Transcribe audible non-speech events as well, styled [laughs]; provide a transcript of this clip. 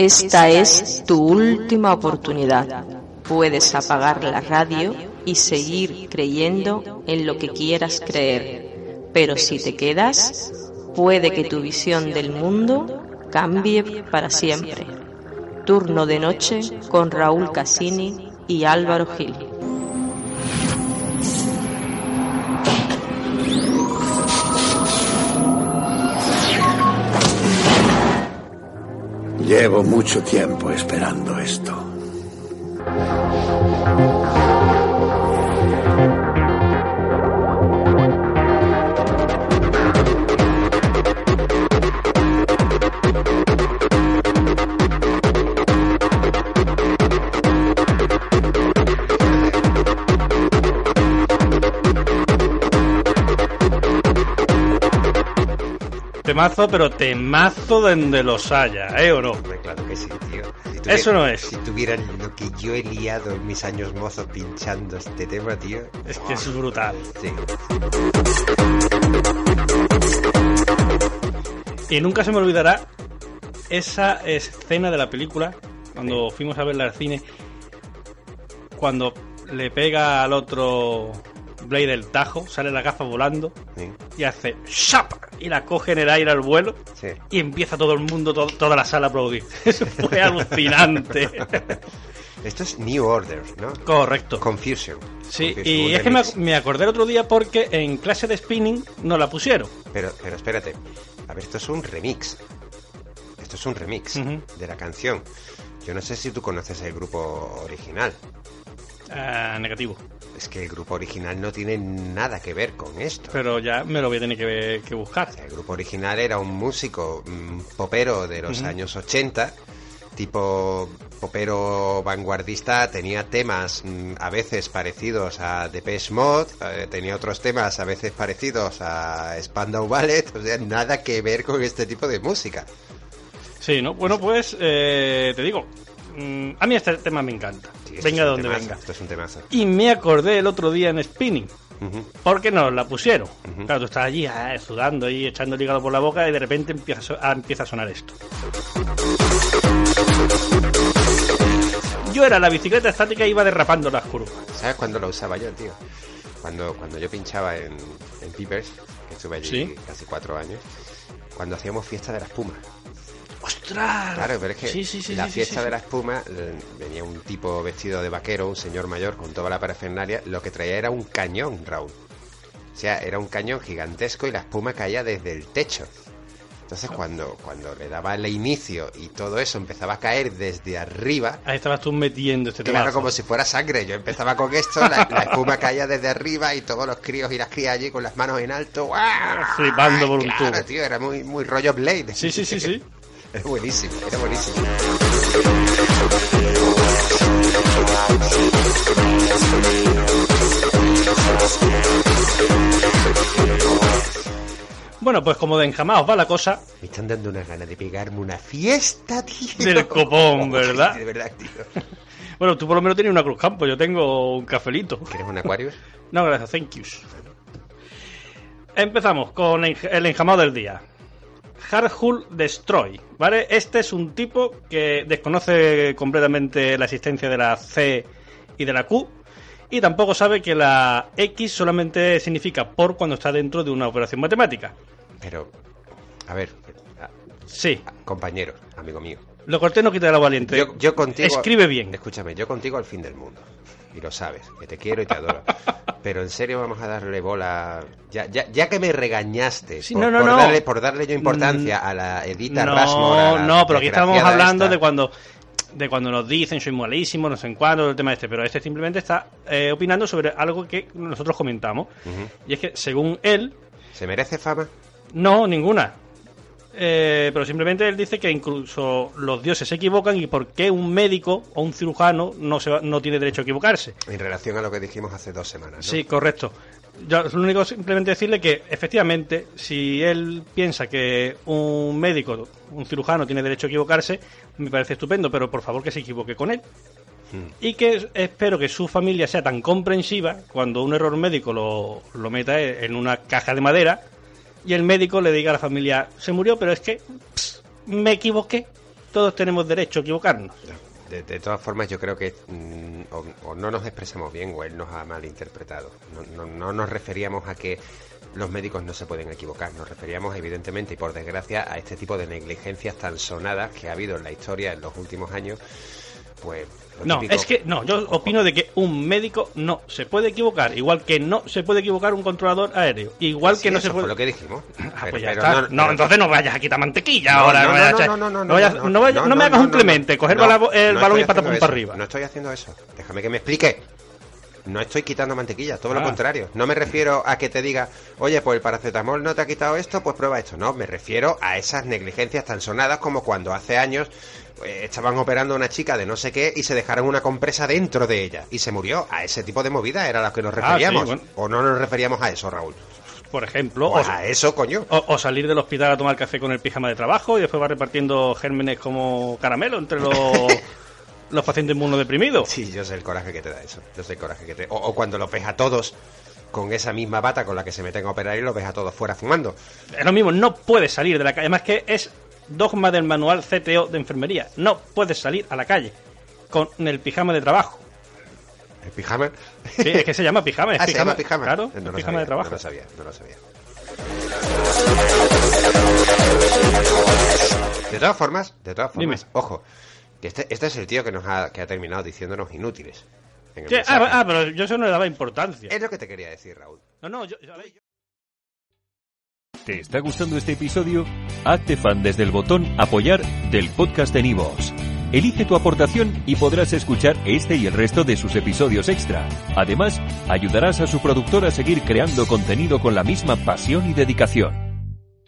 esta es tu última oportunidad. Puedes apagar la radio y seguir creyendo en lo que quieras creer. Pero si te quedas, puede que tu visión del mundo cambie para siempre. Turno de noche con Raúl Cassini y Álvaro Gil. Llevo mucho tiempo esperando esto. Temazo, pero temazo donde los haya, ¿eh o no? Claro que sí, tío. Si Eso no es. Si tuvieran lo que yo he liado en mis años mozos pinchando este tema, tío. Es que es brutal. Sí. Y nunca se me olvidará esa escena de la película, cuando fuimos a verla al cine, cuando le pega al otro Blade el tajo, sale la gafa volando sí. y hace ¡shap! y la coge en el aire al vuelo Sí. y empieza todo el mundo, to- toda la sala a aplaudir. [laughs] Eso fue alucinante. [laughs] Esto es New Order, ¿no? Correcto. Confusion. Sí, Confusion, y es que me, acordé el otro día porque en clase de spinning no la pusieron. Pero, pero espérate. A ver, esto es un remix. Esto es un remix de la canción. Yo no sé si tú conoces el grupo original. Ah, negativo. Es que el grupo original no tiene nada que ver con esto. Pero ya me lo voy a tener que, que buscar. El grupo original era un músico mm, popero de los años 80, tipo popero vanguardista, tenía temas mm, a veces parecidos a Depeche Mode, eh, tenía otros temas a veces parecidos a Spandau Ballet, o sea, nada que ver con este tipo de música. Sí, ¿no? Bueno, pues te digo, mm, a mí este tema me encanta. Sí, esto venga donde temazo, venga. Esto es un temazo. Y me acordé el otro día en spinning. Porque nos la pusieron. Ujú. Claro, tú estás allí ah, sudando y echando el hígado por la boca y de repente empieza a, ah, empieza a sonar esto. Yo era la bicicleta estática y iba derrapando las curvas. ¿Sabes cuándo lo usaba yo, tío? Cuando, cuando yo pinchaba en, en Peepers, que estuve allí Sí. casi cuatro años, cuando hacíamos fiesta de la espuma. ¡Ostras! Claro, pero es que Sí, sí, sí, la fiesta sí, de la espuma eh, venía un tipo vestido de vaquero, un señor mayor con toda la parafernalia, lo que traía era un cañón, Raúl. O sea, era un cañón gigantesco y la espuma caía desde el techo. Entonces cuando, cuando le daba el inicio y todo eso empezaba a caer desde arriba, Ahí estabas tú metiendo este claro, como si fuera sangre. Yo empezaba con esto, la, la espuma caía desde arriba y todos los críos y las crías allí con las manos en alto. ¡guau! Flipando por un Claro, tubo. tío, era muy, muy rollo Blade. Sí, sí, sí, sí. [laughs] Era buenísimo, era buenísimo. Bueno, pues como de enjamaos va la cosa, Me están dando una gana de pegarme una fiesta, tío. Del copón, [laughs] ¿verdad? De verdad, tío. [laughs] bueno, tú por lo menos tienes una cruz campo, yo tengo un cafelito. ¿Quieres un Aquarius? No, gracias, thank yous. Empezamos con el enjamado del día. Hardhull Destroy, ¿vale? Este es un tipo que desconoce completamente la existencia de la C y de la Q y tampoco sabe que la X solamente significa por cuando está dentro de una operación matemática. Pero, a ver, Sí, compañero, amigo mío. lo corté no quita lo valiente. Yo, yo contigo. Escribe bien. Escúchame, yo contigo al fin del mundo. Y lo sabes, que te quiero y te adoro. [laughs] Pero en serio vamos a darle bola. Ya, ya, ya que me regañaste Sí, por, no, no, por no. darle, por darle yo importancia a la Edita no, no, pero aquí estábamos desgraciada hablando esta. de cuando de cuando nos dicen soy malísimo, no sé en cuándo, el tema este, pero este simplemente está eh, opinando sobre algo que nosotros comentamos. Y es que según él, ¿Se merece fama? no, ninguna. Eh, pero simplemente él dice que incluso los dioses se equivocan y por qué un médico o un cirujano no, se va- no tiene derecho a equivocarse. En relación a lo que dijimos hace dos semanas, ¿no? Sí, correcto. Yo lo único simplemente decirle que efectivamente, si él piensa que un médico, un cirujano tiene derecho a equivocarse, me parece estupendo, pero por favor que se equivoque con él. Mm. Y que espero que su familia sea tan comprensiva cuando un error médico lo, lo meta en una caja de madera y el médico le diga a la familia, se murió, pero es que me equivoqué. todos tenemos derecho a equivocarnos. De, todas formas, yo creo que mm, o, no nos expresamos bien o él nos ha malinterpretado. No nos referíamos a que los médicos no se pueden equivocar, nos referíamos evidentemente y por desgracia a este tipo de negligencias tan sonadas que ha habido en la historia en los últimos años. Pues No, es que no, yo opino de que un médico no se puede equivocar, igual que no se puede equivocar un controlador aéreo, igual Sí, que no eso se fue puede lo que dijimos. [laughs] Ah, Pero- pues ya está. no- entonces no vayas a quitar mantequilla No, ahora. no, vayas no, no, no, no, no me hagas un Clemente, coger el balón- y patapum para arriba. No estoy haciendo eso. Déjame que me explique. No estoy quitando mantequilla, todo lo Ah. contrario. No me refiero a que te diga, oye, pues el paracetamol no te ha quitado esto, pues prueba esto. No, me refiero a esas negligencias tan sonadas como cuando hace años eh, estaban operando a una chica de no sé qué y se dejaron una compresa dentro de ella y se murió. A ese tipo de movida era a lo que nos Ah, sí, referíamos. bueno. ¿O no nos referíamos a eso, Raúl? Por ejemplo, O o, a eso, coño. o- o salir del hospital a tomar café con el pijama de trabajo y después va repartiendo gérmenes como caramelo entre los, [laughs] los pacientes inmunodeprimidos. Sí, yo sé el coraje que te da eso. Yo sé el coraje que te... O, o cuando los ves a todos con esa misma bata con la que se meten a operar y los ves a todos fuera fumando. Es lo mismo, no puedes salir de la calle. Además que es dogma del manual CTO de enfermería. No puedes salir a la calle con el pijama de trabajo. ¿El pijama? Sí, es que se llama pijama. [laughs] Es Ah, se pijama, llama pijama. Claro, no lo pijama sabía, de trabajo. No lo sabía, no lo sabía. De todas formas, de todas formas, Dime. ojo, este, este es el tío que nos ha, que ha terminado diciéndonos inútiles. en el ah, ah, pero yo eso no le daba importancia. Es lo que te quería decir, Raúl. No, no, yo, yo- a ver, yo- ¿Te está gustando este episodio? Hazte fan desde el botón Apoyar del podcast de Nivos. Elige tu aportación y podrás escuchar este y el resto de sus episodios extra. Además, ayudarás a su productor a seguir creando contenido con la misma pasión y dedicación.